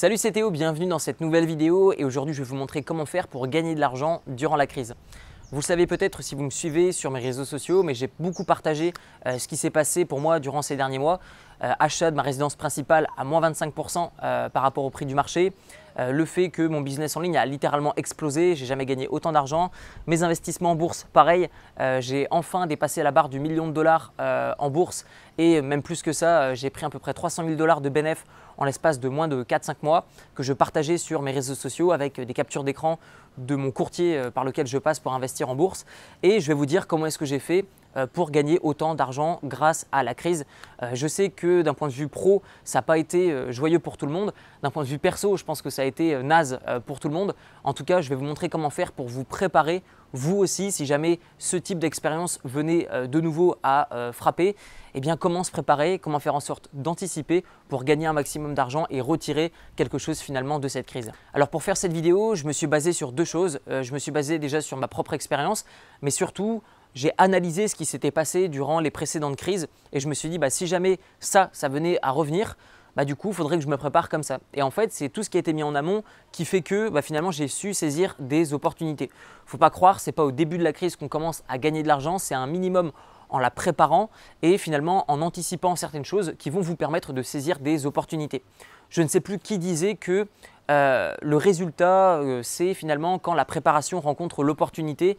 Salut c'est Théo, bienvenue dans cette nouvelle vidéo et aujourd'hui je vais vous montrer comment faire pour gagner de l'argent durant la crise. Vous le savez peut-être si vous me suivez sur mes réseaux sociaux, mais j'ai beaucoup partagé euh, ce qui s'est passé pour moi durant ces derniers mois. Euh, achat de ma résidence principale à moins 25% euh, par rapport au prix du marché. Le fait que mon business en ligne a littéralement explosé, j'ai jamais gagné autant d'argent. Mes investissements en bourse, pareil, j'ai enfin dépassé la barre du million de dollars en bourse et même plus que ça, j'ai pris à peu près 300 000 dollars de bénéfices en l'espace de moins de 4-5 mois que je partageais sur mes réseaux sociaux avec des captures d'écran de mon courtier euh, par lequel je passe pour investir en bourse. Et je vais vous dire comment est-ce que j'ai fait euh, pour gagner autant d'argent grâce à la crise. Euh, je sais que d'un point de vue pro, ça n'a pas été joyeux pour tout le monde. D'un point de vue perso, je pense que ça a été naze pour tout le monde. En tout cas, je vais vous montrer comment faire pour vous préparer, vous aussi, si jamais ce type d'expérience venait de nouveau à frapper. Eh bien, comment se préparer, comment faire en sorte d'anticiper pour gagner un maximum d'argent et retirer quelque chose finalement de cette crise? Alors pour faire cette vidéo, je me suis basé sur deux choses. je me suis basé déjà sur ma propre expérience, mais surtout j'ai analysé ce qui s'était passé durant les précédentes crises et je me suis dit, bah, si jamais ça, ça venait à revenir, bah, du coup, il faudrait que je me prépare comme ça. Et en fait, c'est tout ce qui a été mis en amont qui fait que bah, finalement, j'ai su saisir des opportunités. Faut pas croire, ce n'est pas au début de la crise qu'on commence à gagner de l'argent, c'est un minimum en la préparant et finalement en anticipant certaines choses qui vont vous permettre de saisir des opportunités. Je ne sais plus qui disait que euh, le résultat, euh, c'est finalement quand la préparation rencontre l'opportunité.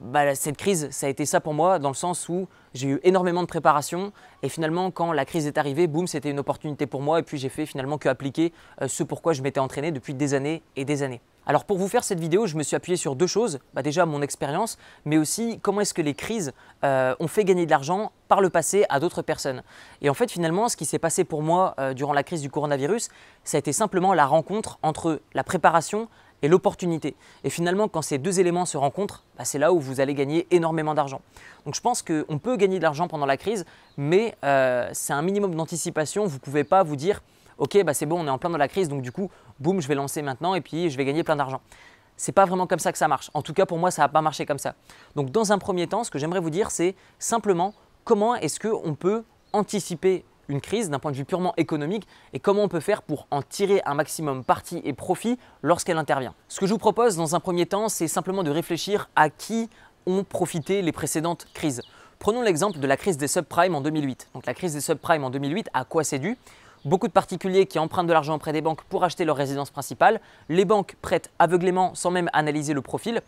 Bah, cette crise, ça a été ça pour moi, dans le sens où j'ai eu énormément de préparation et finalement, quand la crise est arrivée, boum, c'était une opportunité pour moi et puis j'ai fait finalement que appliquer euh, ce pourquoi je m'étais entraîné depuis des années et des années. Alors pour vous faire cette vidéo, je me suis appuyé sur deux choses. Bah, déjà mon expérience, mais aussi comment est-ce que les crises euh, ont fait gagner de l'argent par le passé à d'autres personnes. Et en fait finalement, ce qui s'est passé pour moi euh, durant la crise du coronavirus, ça a été simplement la rencontre entre la préparation et l'opportunité. Et finalement, quand ces deux éléments se rencontrent, bah, c'est là où vous allez gagner énormément d'argent. Donc je pense qu'on peut gagner de l'argent pendant la crise, mais euh, c'est un minimum d'anticipation. Vous ne pouvez pas vous dire, ok, bah, c'est bon, on est en plein dans la crise, donc du coup, boum, je vais lancer maintenant et puis je vais gagner plein d'argent. C'est pas vraiment comme ça que ça marche. En tout cas, pour moi, ça n'a pas marché comme ça. Donc dans un premier temps, ce que j'aimerais vous dire, c'est simplement comment est-ce qu'on peut anticiper une crise d'un point de vue purement économique et comment on peut faire pour en tirer un maximum parti et profit lorsqu'elle intervient. Ce que je vous propose dans un premier temps, c'est simplement de réfléchir à qui ont profité les précédentes crises. Prenons l'exemple de la crise des subprimes en 2008. Donc la crise des subprimes en 2008, à quoi c'est dû? Beaucoup de particuliers qui empruntent de l'argent auprès des banques pour acheter leur résidence principale. Les banques prêtent aveuglément sans même analyser le profil.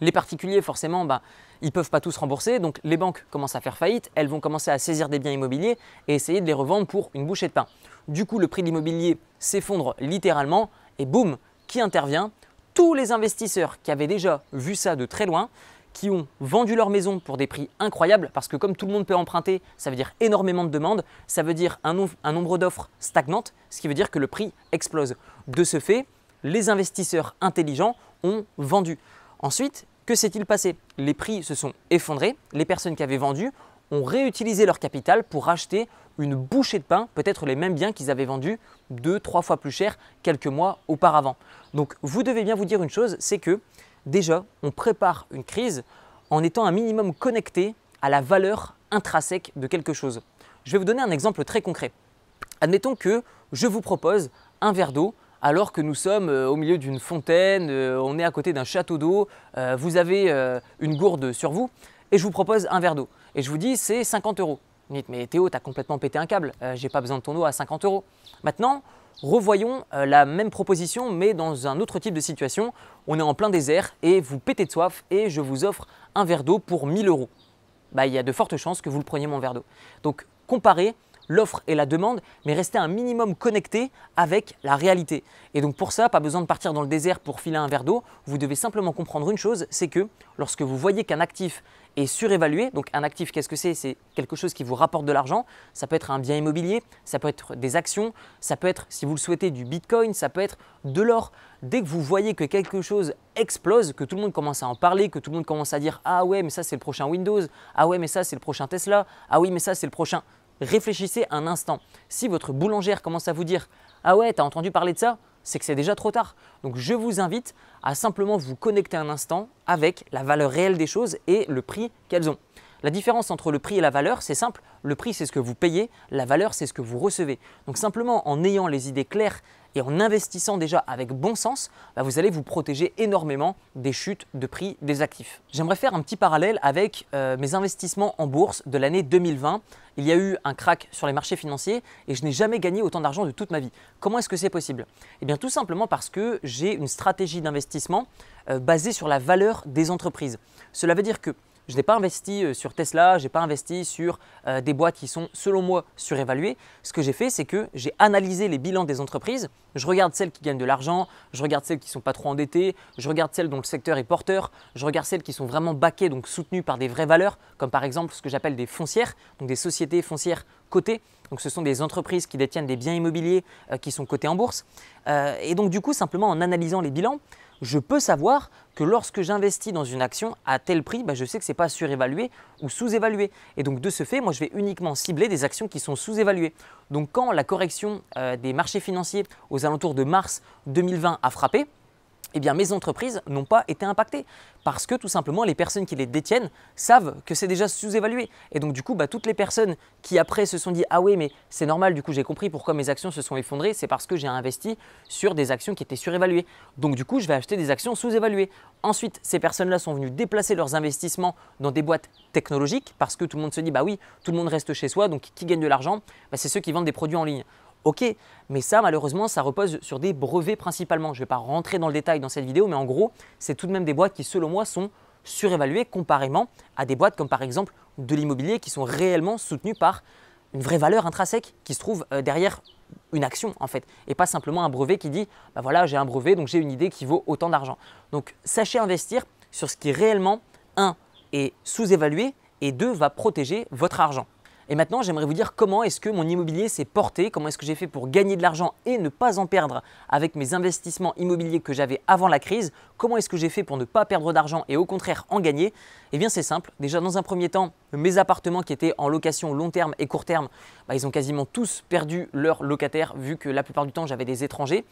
Les particuliers, forcément, bah, ils ne peuvent pas tous rembourser, donc les banques commencent à faire faillite, elles vont commencer à saisir des biens immobiliers et essayer de les revendre pour une bouchée de pain. Du coup, le prix de l'immobilier s'effondre littéralement et boum, qui intervient? Tous les investisseurs qui avaient déjà vu ça de très loin, qui ont vendu leur maison pour des prix incroyables, parce que comme tout le monde peut emprunter, ça veut dire énormément de demandes, ça veut dire un, un nombre d'offres stagnantes, ce qui veut dire que le prix explose. De ce fait, les investisseurs intelligents ont vendu. Ensuite, que s'est-il passé? Les prix se sont effondrés, les personnes qui avaient vendu ont réutilisé leur capital pour acheter une bouchée de pain, peut-être les mêmes biens qu'ils avaient vendus deux, trois fois plus cher quelques mois auparavant. Donc vous devez bien vous dire une chose, c'est que déjà on prépare une crise en étant un minimum connecté à la valeur intrinsèque de quelque chose. Je vais vous donner un exemple très concret. Admettons que je vous propose un verre d'eau alors que nous sommes euh, au milieu d'une fontaine, euh, on est à côté d'un château d'eau, euh, vous avez une gourde sur vous et je vous propose un verre d'eau. Et je vous dis c'est 50 euros. Vous dites mais Théo, t'as complètement pété un câble, j'ai pas besoin de ton eau à 50 euros. Maintenant, revoyons la même proposition mais dans un autre type de situation. On est en plein désert et vous pétez de soif et je vous offre un verre d'eau pour 1000 euros. Bah, il y a de fortes chances que vous le preniez mon verre d'eau. Donc comparez l'offre et la demande, mais rester un minimum connecté avec la réalité. Et donc pour ça, pas besoin de partir dans le désert pour filer un verre d'eau, vous devez simplement comprendre une chose, c'est que lorsque vous voyez qu'un actif est surévalué, donc un actif qu'est-ce que c'est? C'est quelque chose qui vous rapporte de l'argent, ça peut être un bien immobilier, ça peut être des actions, ça peut être, si vous le souhaitez, du bitcoin, ça peut être de l'or. Dès que vous voyez que quelque chose explose, que tout le monde commence à en parler, que tout le monde commence à dire Ah ouais, mais ça c'est le prochain Windows, ah ouais, mais ça c'est le prochain Tesla, ah oui, mais ça c'est le prochain réfléchissez un instant. Si votre boulangère commence à vous dire Ah ouais, t'as entendu parler de ça? C'est que c'est déjà trop tard. Donc je vous invite à simplement vous connecter un instant avec la valeur réelle des choses et le prix qu'elles ont. La différence entre le prix et la valeur, c'est simple. Le prix, c'est ce que vous payez, la valeur, c'est ce que vous recevez. Donc simplement en ayant les idées claires Et en investissant déjà avec bon sens, bah, vous allez vous protéger énormément des chutes de prix des actifs. J'aimerais faire un petit parallèle avec euh, mes investissements en bourse de l'année 2020. Il y a eu un crack sur les marchés financiers et je n'ai jamais gagné autant d'argent de toute ma vie. Comment est-ce que c'est possible? Eh bien tout simplement parce que j'ai une stratégie d'investissement euh, basée sur la valeur des entreprises. Cela veut dire que je n'ai pas investi euh, sur Tesla, je n'ai pas investi sur euh, des boîtes qui sont selon moi surévaluées. Ce que j'ai fait, c'est que j'ai analysé les bilans des entreprises. Je regarde celles qui gagnent de l'argent, je regarde celles qui ne sont pas trop endettées, je regarde celles dont le secteur est porteur, je regarde celles qui sont vraiment backées, donc soutenues par des vraies valeurs, comme par exemple ce que j'appelle des foncières, donc des sociétés foncières cotées. Donc ce sont des entreprises qui détiennent des biens immobiliers euh, qui sont cotés en bourse. et donc du coup, simplement en analysant les bilans, je peux savoir que lorsque j'investis dans une action à tel prix, bah, je sais que ce n'est pas surévalué ou sous-évalué. Et donc de ce fait, moi je vais uniquement cibler des actions qui sont sous-évaluées. Donc quand la correction euh, des marchés financiers aux alentours de mars 2020 a frappé, eh bien mes entreprises n'ont pas été impactées parce que tout simplement les personnes qui les détiennent savent que c'est déjà sous-évalué. Et donc du coup, bah, toutes les personnes qui après se sont dit ah oui mais c'est normal, du coup j'ai compris pourquoi mes actions se sont effondrées, c'est parce que j'ai investi sur des actions qui étaient surévaluées. Donc du coup je vais acheter des actions sous-évaluées. Ensuite, ces personnes-là sont venues déplacer leurs investissements dans des boîtes technologiques parce que tout le monde se dit bah oui, tout le monde reste chez soi, donc qui gagne de l'argent? Bah, C'est ceux qui vendent des produits en ligne. Ok, mais ça malheureusement ça repose sur des brevets principalement. Je ne vais pas rentrer dans le détail dans cette vidéo, mais en gros c'est tout de même des boîtes qui selon moi sont surévaluées comparément à des boîtes comme par exemple de l'immobilier qui sont réellement soutenues par une vraie valeur intrinsèque qui se trouve euh, derrière une action en fait et pas simplement un brevet qui dit bah voilà j'ai un brevet donc j'ai une idée qui vaut autant d'argent. Donc sachez investir sur ce qui réellement un est sous-évalué et deux va protéger votre argent. Et maintenant, j'aimerais vous dire comment est-ce que mon immobilier s'est porté, comment est-ce que j'ai fait pour gagner de l'argent et ne pas en perdre avec mes investissements immobiliers que j'avais avant la crise, comment est-ce que j'ai fait pour ne pas perdre d'argent et au contraire en gagner? Eh bien c'est simple, déjà dans un premier temps, mes appartements qui étaient en location long terme et court terme, bah, ils ont quasiment tous perdu leur locataire vu que la plupart du temps j'avais des étrangers.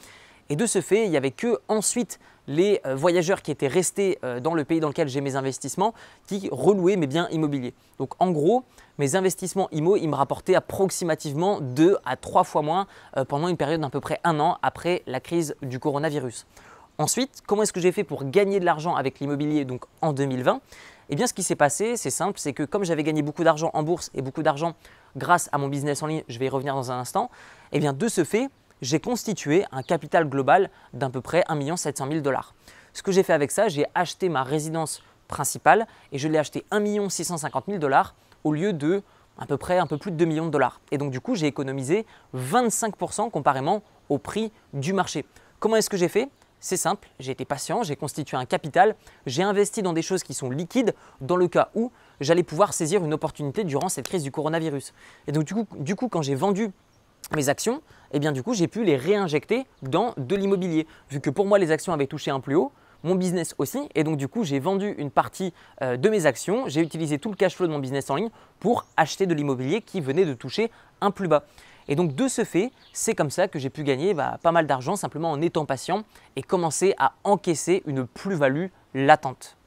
Et de ce fait, il n'y avait que ensuite les euh, voyageurs qui étaient restés euh, dans le pays dans lequel j'ai mes investissements qui relouaient mes biens immobiliers. Donc en gros, mes investissements IMO, ils me rapportaient approximativement 2 à 3 fois moins euh, pendant une période d'à peu près un an après la crise du coronavirus. Ensuite, comment est-ce que j'ai fait pour gagner de l'argent avec l'immobilier donc en 2020 Eh bien, ce qui s'est passé, c'est simple, c'est que comme j'avais gagné beaucoup d'argent en bourse et beaucoup d'argent grâce à mon business en ligne, je vais y revenir dans un instant, eh bien de ce fait, j'ai constitué un capital global d'à peu près 1 700 000 dollars. Ce que j'ai fait avec ça, j'ai acheté ma résidence principale et je l'ai acheté 1 650 000 dollars au lieu de à peu près un peu plus de 2 millions de dollars. Et donc du coup, j'ai économisé 25% comparément au prix du marché. Comment est-ce que j'ai fait? C'est simple, j'ai été patient, j'ai constitué un capital, j'ai investi dans des choses qui sont liquides dans le cas où j'allais pouvoir saisir une opportunité durant cette crise du coronavirus. Et donc du coup, du coup quand j'ai vendu mes actions, eh bien du coup j'ai pu les réinjecter dans de l'immobilier. Vu que pour moi les actions avaient touché un plus haut, mon business aussi, et donc du coup j'ai vendu une partie euh, de mes actions, j'ai utilisé tout le cash flow de mon business en ligne pour acheter de l'immobilier qui venait de toucher un plus bas. Et donc de ce fait, c'est comme ça que j'ai pu gagner bah, pas mal d'argent simplement en étant patient et commencer à encaisser une plus-value latente.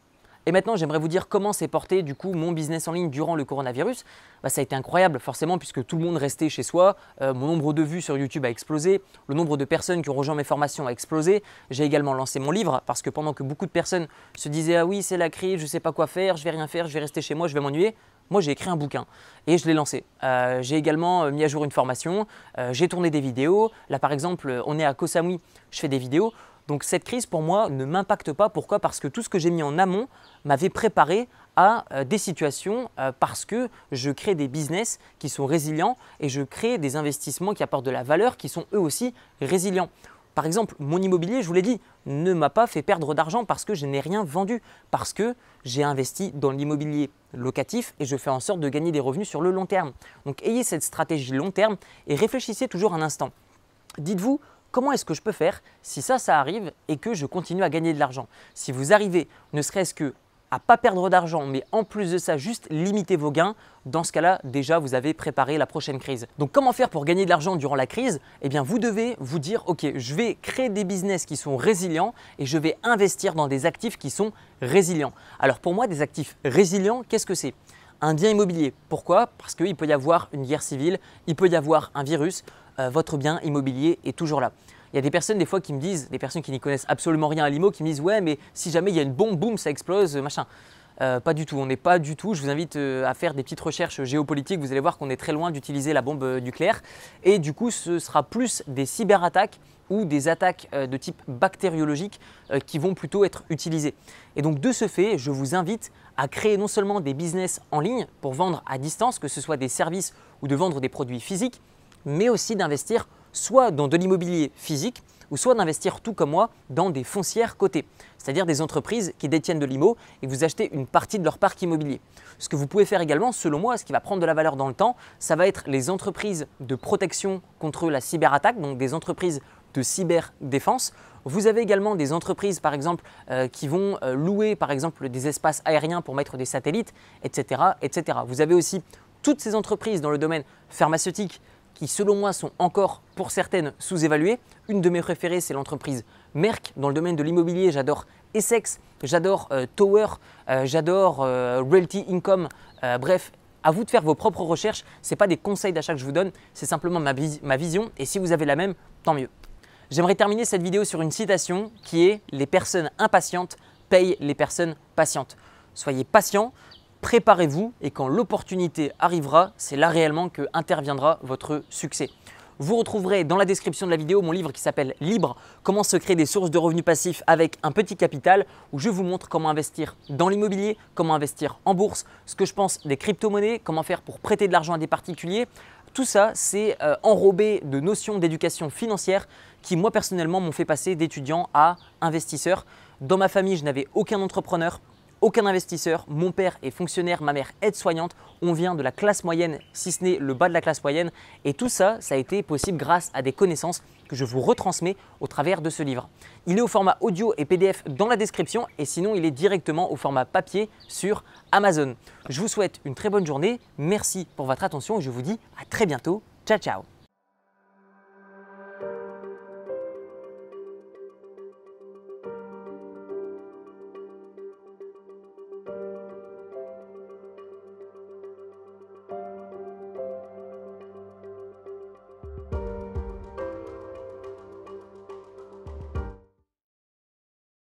Et maintenant, j'aimerais vous dire comment s'est porté du coup mon business en ligne durant le coronavirus. Bah, ça a été incroyable forcément puisque tout le monde restait chez soi. Euh, mon nombre de vues sur YouTube a explosé, le nombre de personnes qui ont rejoint mes formations a explosé. J'ai également lancé mon livre parce que pendant que beaucoup de personnes se disaient ah oui c'est la crise, je ne sais pas quoi faire, je vais rien faire, je vais rester chez moi, je vais m'ennuyer. Moi, j'ai écrit un bouquin et je l'ai lancé. Euh, j'ai également euh, mis à jour une formation, j'ai tourné des vidéos. Là, par exemple, on est à Koh Samui, je fais des vidéos. Donc cette crise pour moi ne m'impacte pas. Pourquoi? Parce que tout ce que j'ai mis en amont m'avait préparé à euh, des situations euh, parce que je crée des business qui sont résilients et je crée des investissements qui apportent de la valeur qui sont eux aussi résilients. Par exemple, mon immobilier, je vous l'ai dit, ne m'a pas fait perdre d'argent parce que je n'ai rien vendu, parce que j'ai investi dans l'immobilier locatif et je fais en sorte de gagner des revenus sur le long terme. Donc ayez cette stratégie long terme et réfléchissez toujours un instant. Dites-vous, comment est-ce que je peux faire si ça, ça arrive et que je continue à gagner de l'argent? Si vous arrivez, ne serait-ce que à pas perdre d'argent, mais en plus de ça, juste limiter vos gains, dans ce cas-là, déjà, vous avez préparé la prochaine crise. Donc, comment faire pour gagner de l'argent durant la crise? Eh bien, vous devez vous dire, OK, je vais créer des business qui sont résilients et je vais investir dans des actifs qui sont résilients. Alors, pour moi, des actifs résilients, qu'est-ce que c'est? Un bien immobilier. Pourquoi? Parce qu'il peut y avoir une guerre civile, il peut y avoir un virus, euh, votre bien immobilier est toujours là. Il y a des personnes des fois qui me disent, des personnes qui n'y connaissent absolument rien à l'IMO, qui me disent ouais mais si jamais il y a une bombe, boum, ça explose, machin. Euh, pas du tout, on n'est pas du tout. Je vous invite euh, à faire des petites recherches géopolitiques. Vous allez voir qu'on est très loin d'utiliser la bombe euh, nucléaire. Et du coup, ce sera plus des cyberattaques ou des attaques de type bactériologique qui vont plutôt être utilisées. Et donc de ce fait, je vous invite à créer non seulement des business en ligne pour vendre à distance, que ce soit des services ou de vendre des produits physiques, mais aussi d'investir soit dans de l'immobilier physique, ou soit d'investir tout comme moi dans des foncières cotées, c'est-à-dire des entreprises qui détiennent de l'IMO et vous achetez une partie de leur parc immobilier. Ce que vous pouvez faire également, selon moi, ce qui va prendre de la valeur dans le temps, ça va être les entreprises de protection contre la cyberattaque, donc des entreprises de cyberdéfense. Vous avez également des entreprises, par exemple, euh, qui vont euh, louer, par exemple, des espaces aériens pour mettre des satellites, etc., etc. Vous avez aussi toutes ces entreprises dans le domaine pharmaceutique qui, selon moi, sont encore pour certaines sous-évaluées. Une de mes préférées, c'est l'entreprise Merck. Dans le domaine de l'immobilier, j'adore Essex, j'adore euh, Tower, euh, j'adore euh, Realty Income. bref, à vous de faire vos propres recherches. Ce pas des conseils d'achat que je vous donne, c'est simplement ma, ma vision. Et si vous avez la même, tant mieux. J'aimerais terminer cette vidéo sur une citation qui est Les personnes impatientes payent les personnes patientes. Soyez patients, préparez-vous et quand l'opportunité arrivera, c'est là réellement que interviendra votre succès. Vous retrouverez dans la description de la vidéo mon livre qui s'appelle Libre, comment se créer des sources de revenus passifs avec un petit capital, où je vous montre comment investir dans l'immobilier, comment investir en bourse, ce que je pense des crypto-monnaies, comment faire pour prêter de l'argent à des particuliers. Tout ça, c'est euh, enrobé de notions d'éducation financière qui, moi personnellement, m'ont fait passer d'étudiant à investisseur. Dans ma famille, je n'avais aucun entrepreneur, aucun investisseur. Mon père est fonctionnaire, ma mère aide-soignante. On vient de la classe moyenne, si ce n'est le bas de la classe moyenne. Et tout ça, ça a été possible grâce à des connaissances que je vous retransmets au travers de ce livre. Il est au format audio et PDF dans la description et sinon il est directement au format papier sur Amazon. Je vous souhaite une très bonne journée. Merci pour votre attention et je vous dis à très bientôt. Ciao ciao